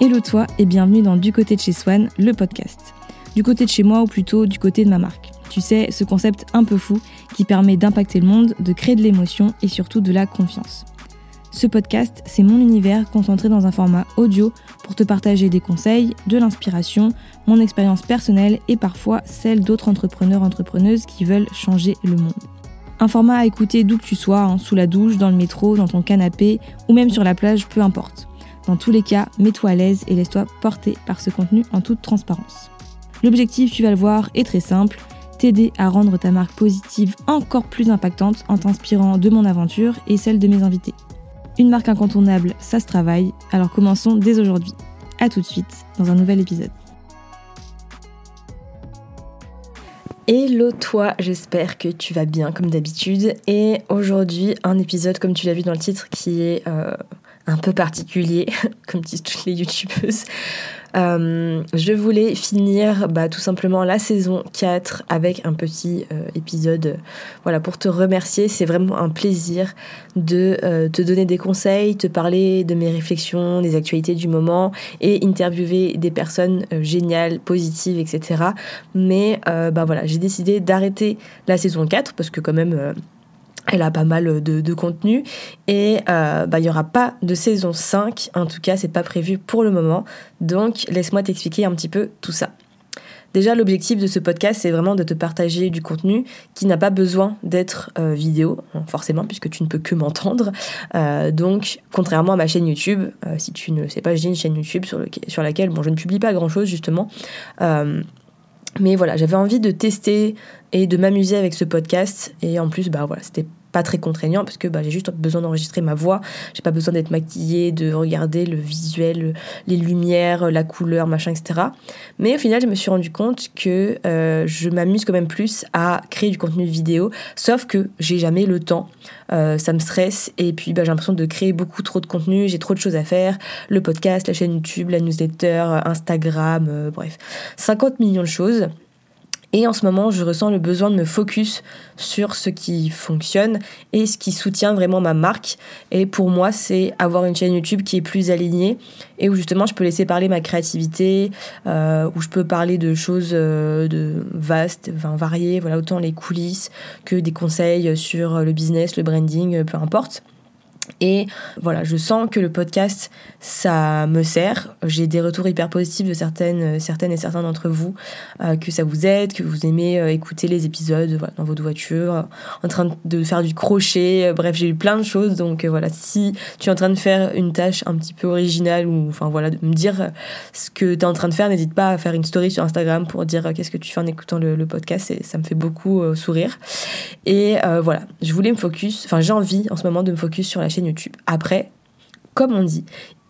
Hello toi et bienvenue dans Du côté de chez Swan, le podcast. Du côté de chez moi ou plutôt du côté de ma marque. Tu sais, ce concept un peu fou qui permet d'impacter le monde, de créer de l'émotion et surtout de la confiance. Ce podcast, c'est mon univers concentré dans un format audio pour te partager des conseils, de l'inspiration, mon expérience personnelle et parfois celle d'autres entrepreneurs entrepreneuses qui veulent changer le monde. Un format à écouter d'où que tu sois, hein, sous la douche, dans le métro, dans ton canapé ou même sur la plage, peu importe. Dans tous les cas, mets-toi à l'aise et laisse-toi porter par ce contenu en toute transparence. L'objectif, tu vas le voir, est très simple, t'aider à rendre ta marque positive encore plus impactante en t'inspirant de mon aventure et celle de mes invités. Une marque incontournable, ça se travaille, alors commençons dès aujourd'hui. A tout de suite dans un nouvel épisode. Hello toi, j'espère que tu vas bien comme d'habitude. Et aujourd'hui, un épisode, comme tu l'as vu dans le titre, qui est euh, un peu particulier, comme disent toutes les youtubeuses. Euh, je voulais finir bah, tout simplement la saison 4 avec un petit euh, épisode voilà, pour te remercier. C'est vraiment un plaisir de euh, te donner des conseils, te parler de mes réflexions, des actualités du moment et interviewer des personnes géniales, positives, etc. Mais bah, voilà, j'ai décidé d'arrêter la saison 4 parce que quand même elle a pas mal de, contenu et euh, bah, il n'y aura pas de saison 5, en tout cas c'est pas prévu pour le moment, donc laisse-moi t'expliquer un petit peu tout ça. Déjà l'objectif de ce podcast c'est vraiment de te partager du contenu qui n'a pas besoin d'être euh, vidéo, forcément puisque tu ne peux que m'entendre. Euh, donc contrairement à ma chaîne YouTube, si tu ne sais pas j'ai une chaîne YouTube sur, laquelle je ne publie pas grand chose justement. Mais voilà, j'avais envie de tester et de m'amuser avec ce podcast. Et en plus, bah voilà, c'était pas très contraignant parce que bah, j'ai juste besoin d'enregistrer ma voix. J'ai pas besoin d'être maquillée, de regarder le visuel, les lumières, la couleur, machin, etc. Mais au final, je me suis rendu compte que euh, je m'amuse quand même plus à créer du contenu vidéo, sauf que j'ai jamais le temps. Euh, ça me stresse et puis bah, j'ai l'impression de créer beaucoup trop de contenu, j'ai trop de choses à faire. Le podcast, la chaîne YouTube, la newsletter, Instagram, euh, bref, 50 millions de choses. Et en ce moment, je ressens le besoin de me focus sur ce qui fonctionne et ce qui soutient vraiment ma marque. Et pour moi, c'est avoir une chaîne YouTube qui est plus alignée et où justement je peux laisser parler ma créativité, euh, où je peux parler de choses euh, de vastes, variées, voilà, autant les coulisses que des conseils sur le business, le branding, peu importe. Et voilà, je sens que le podcast, ça me sert. J'ai des retours hyper positifs de certaines, certaines et certains d'entre vous, euh, que ça vous aide, que vous aimez euh, écouter les épisodes dans votre voiture, en train de faire du crochet. bref, j'ai eu plein de choses. Donc euh, voilà, si tu es en train de faire une tâche un petit peu originale ou enfin voilà, de me dire ce que tu es en train de faire, n'hésite pas à faire une story sur Instagram pour dire qu'est-ce que tu fais en écoutant le, podcast. Ça me fait beaucoup sourire. Et voilà, je voulais me focus, enfin j'ai envie en ce moment de me focus sur la chaîne YouTube. Après, comme on dit,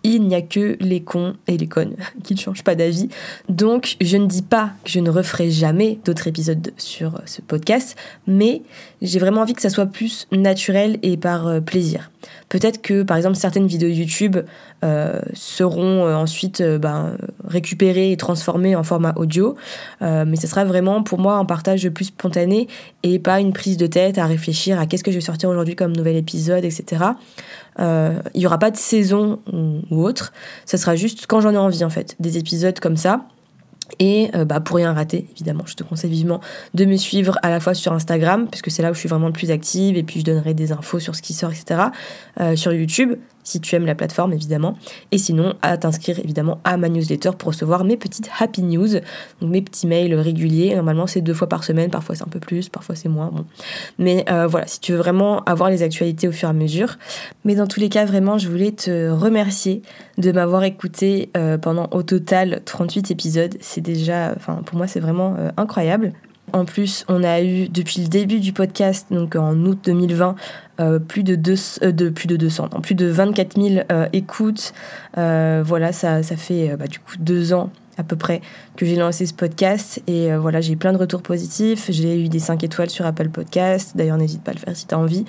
il n'y a que les cons et les connes qui ne changent pas d'avis. Donc, je ne dis pas que je ne referai jamais d'autres épisodes sur ce podcast, mais j'ai vraiment envie que ça soit plus naturel et par euh, plaisir. Peut-être que, par exemple, certaines vidéos YouTube euh, seront euh, ensuite ben, récupérées et transformées en format audio, mais ce sera vraiment pour moi un partage plus spontané et pas une prise de tête à réfléchir à qu'est-ce que je vais sortir aujourd'hui comme nouvel épisode, etc. Il n'y aura pas de saison ou autre, ce sera juste quand j'en ai envie en fait, des épisodes comme ça et euh, bah, pour rien rater, évidemment, je te conseille vivement de me suivre à la fois sur Instagram, puisque c'est là où je suis vraiment le plus active, et puis je donnerai des infos sur ce qui sort, etc. Euh, sur YouTube, si tu aimes la plateforme, évidemment. Et sinon, à t'inscrire, évidemment, à ma newsletter pour recevoir mes petites happy news, donc mes petits mails réguliers. Normalement, c'est deux fois par semaine, parfois c'est un peu plus, parfois c'est moins. Bon. Mais euh, voilà, si tu veux vraiment avoir les actualités au fur et à mesure. Mais dans tous les cas, vraiment, je voulais te remercier de m'avoir écouté pendant au total 38 épisodes c'est déjà, enfin pour moi c'est vraiment euh, incroyable. En plus, on a eu depuis le début du podcast, donc en août 2020, euh, plus de, deux, euh, de plus de 200, plus de 24 000 écoutes. voilà, ça, ça fait bah, du coup deux ans à peu près que j'ai lancé ce podcast. Et voilà j'ai plein de retours positifs. J'ai eu des 5 étoiles sur Apple Podcast d'ailleurs n'hésite pas à le faire si tu as envie.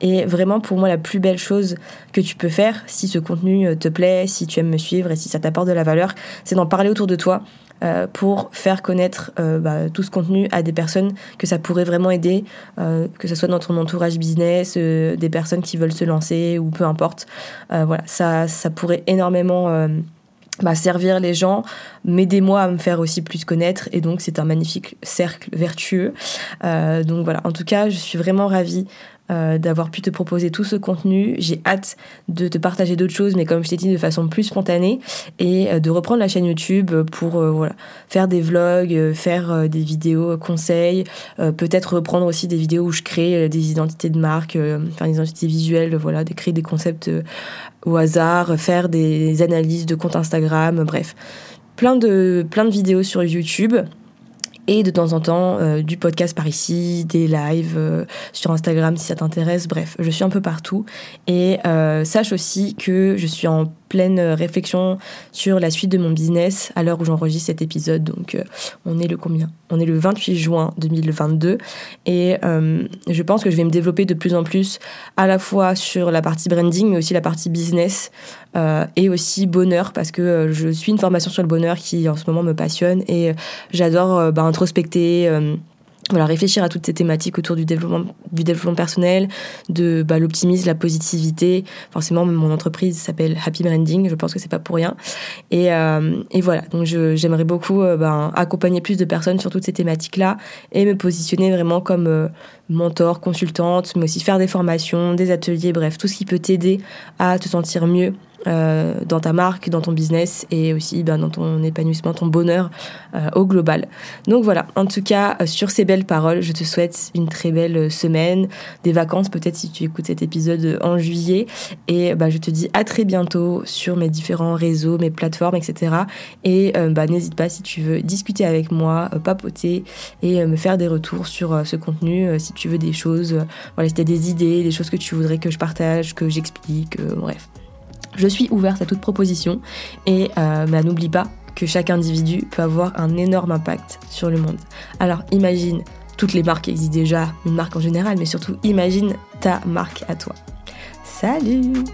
Et vraiment pour moi la plus belle chose que tu peux faire si ce contenu te plaît si tu aimes me suivre et si ça t'apporte de la valeur c'est d'en parler autour de toi euh, pour faire connaître euh, bah, tout ce contenu à des personnes que ça pourrait vraiment aider, euh, que ce soit dans ton entourage business, des personnes qui veulent se lancer ou peu importe. voilà, ça, ça pourrait énormément bah, servir les gens, m'aider moi à me faire aussi plus connaître et donc c'est un magnifique cercle vertueux. Donc voilà, en tout cas, je suis vraiment ravie euh, d'avoir pu te proposer tout ce contenu. J'ai hâte de te partager d'autres choses, mais comme je t'ai dit, de façon plus spontanée et euh, de reprendre la chaîne YouTube pour voilà, faire des vlogs, faire des vidéos conseils, peut-être reprendre aussi des vidéos où je crée des identités de marque, faire des identités visuelles, voilà, de créer des concepts au hasard, faire des analyses de comptes Instagram, bref. Plein de, plein de vidéos sur YouTube et de temps en temps euh, du podcast par ici, des lives euh, sur Instagram si ça t'intéresse. Bref, je suis un peu partout. Et euh, sache aussi que je suis en pleine réflexion sur la suite de mon business à l'heure où j'enregistre cet épisode. Donc on est le combien? On est le 28 juin 2022 et je pense que je vais me développer de plus en plus à la fois sur la partie branding mais aussi la partie business et aussi bonheur parce que je suis une formation sur le bonheur qui en ce moment me passionne et j'adore bah, introspecter euh, voilà, réfléchir à toutes ces thématiques autour du développement, du développement personnel, de bah, l'optimisme, la positivité. Forcément, mon entreprise s'appelle Happy Branding, je pense que c'est pas pour rien. Et, euh, et voilà, donc j'aimerais beaucoup euh, ben, accompagner plus de personnes sur toutes ces thématiques-là et me positionner vraiment comme mentor, consultante, mais aussi faire des formations, des ateliers, bref, tout ce qui peut t'aider à te sentir mieux euh, dans ta marque, dans ton business et aussi ben, dans ton épanouissement, ton bonheur euh, au global. Donc voilà, en tout cas, euh, sur ces belles paroles, je te souhaite une très belle semaine, des vacances peut-être si tu écoutes cet épisode en juillet. Et bah, je te dis à très bientôt sur mes différents réseaux, mes plateformes, etc. Et bah, n'hésite pas si tu veux discuter avec moi, papoter et me faire des retours sur ce contenu. si tu veux des choses, voilà, si tu as des idées, des choses que tu voudrais que je partage, que j'explique, bref. Je suis ouverte à toute proposition et euh, bah, n'oublie pas que chaque individu peut avoir un énorme impact sur le monde. Alors imagine, toutes les marques existent déjà, une marque en général, mais surtout imagine ta marque à toi. Salut